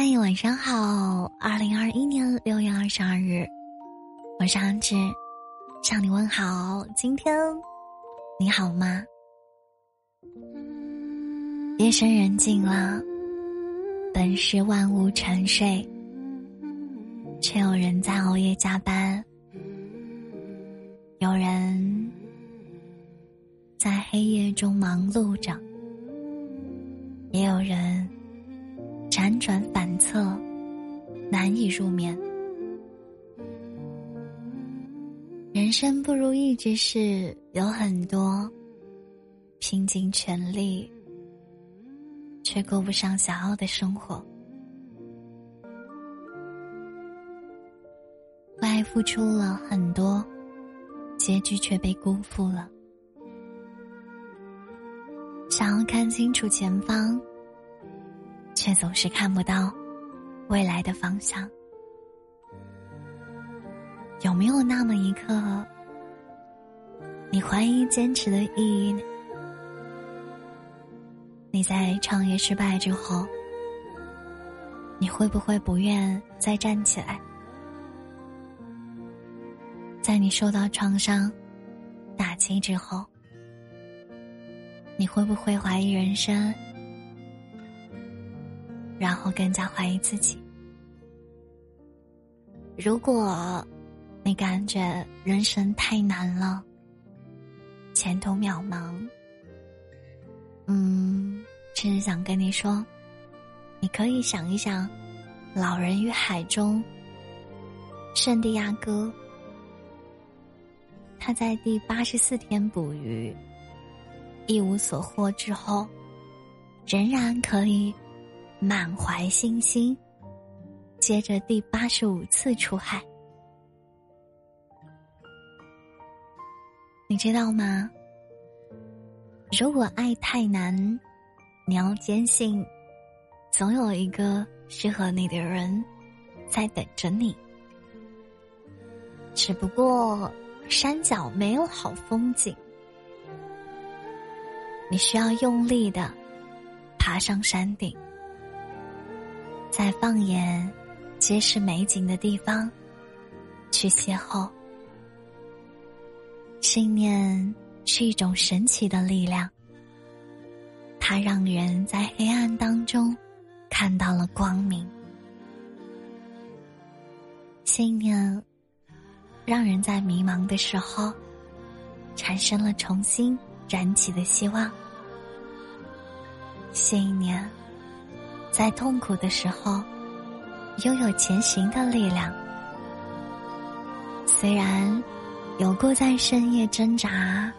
嗨，晚上好！二零二一年六月二十二日，我是安志，向你问好。今天你好吗？夜深人静了，本是万物沉睡，却有人在熬夜加班，有人在黑夜中忙碌着，也有人。辗转反侧，难以入眠。人生不如意之事有很多，拼尽全力，却过不上想要的生活。为爱付出了很多，结局却被辜负了。想要看清楚前方。却总是看不到未来的方向。有没有那么一刻，你怀疑坚持的意义？你在创业失败之后，你会不会不愿再站起来？在你受到创伤、打击之后，你会不会怀疑人生？然后更加怀疑自己。如果你感觉人生太难了，前途渺茫，嗯，只是想跟你说，你可以想一想，《老人与海》中，圣地亚哥，他在第八十四天捕鱼，一无所获之后，仍然可以。满怀信心，接着第八十五次出海。你知道吗？如果爱太难，你要坚信，总有一个适合你的人在等着你。只不过山脚没有好风景，你需要用力的爬上山顶。在放眼皆是美景的地方，去邂逅。信念是一种神奇的力量，它让人在黑暗当中看到了光明。信念让人在迷茫的时候产生了重新燃起的希望。信念。在痛苦的时候，拥有前行的力量。虽然有过在深夜挣扎、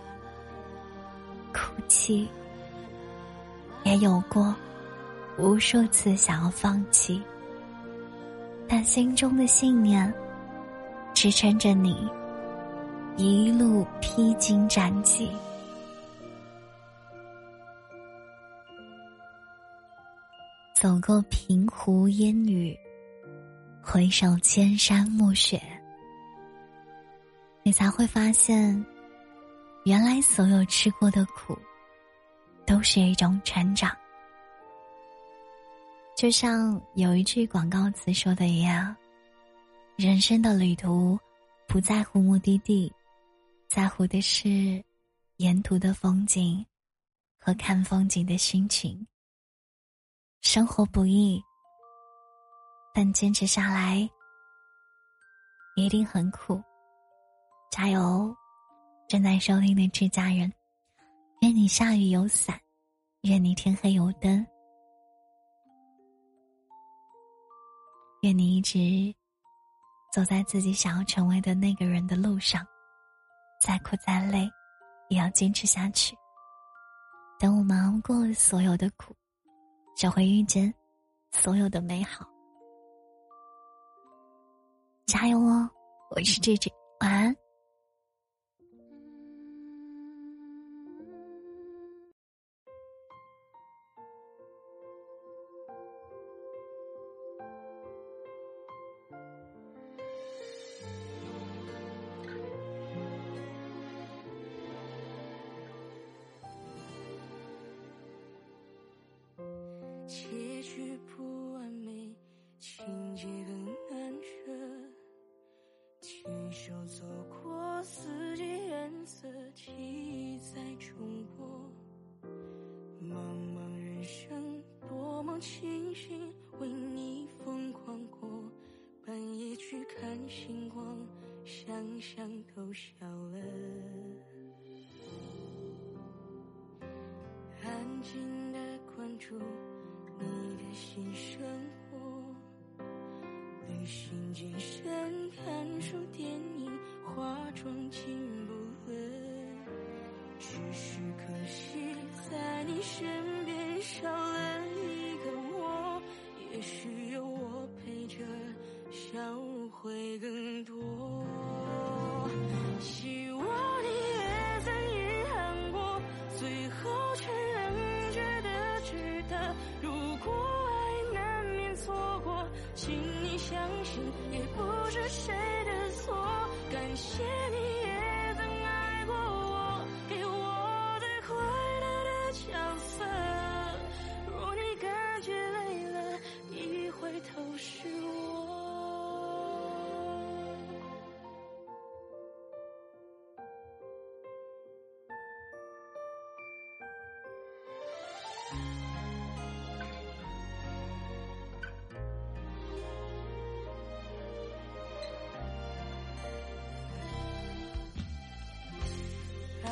哭泣，也有过无数次想要放弃，但心中的信念支撑着你一路披荆斩棘。走过平湖烟雨，回首千山暮雪，你才会发现，原来所有吃过的苦，都是一种成长。就像有一句广告词说的一样：“人生的旅途，不在乎目的地，在乎的是沿途的风景和看风景的心情。”生活不易，但坚持下来一定很苦。加油！正在收听的这家人，愿你下雨有伞，愿你天黑有灯，愿你一直走在自己想要成为的那个人的路上，再苦再累，也要坚持下去。等我们熬过所有的苦。就会遇见所有的美好，加油哦！我是 J J，晚安。多么庆幸为你疯狂过。半夜去看星光，想想都笑了。安静的关注你的新生活，旅行、健身、看书、电影、化妆进步了，只是可惜在你身边少了，也许有我陪着。笑会更多。希望你也曾遗憾过，最后却仍觉得值得。如果爱难免错过，请你相信，也不是谁的错。感谢你。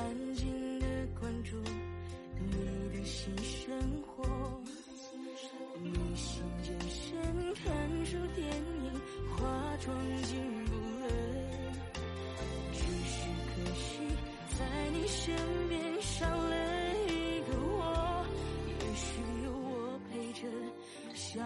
安静的关注你的新生活，你心、健身、看书、电影、化妆进步了，只是可惜在你身边少了一个我，也许有我陪着，笑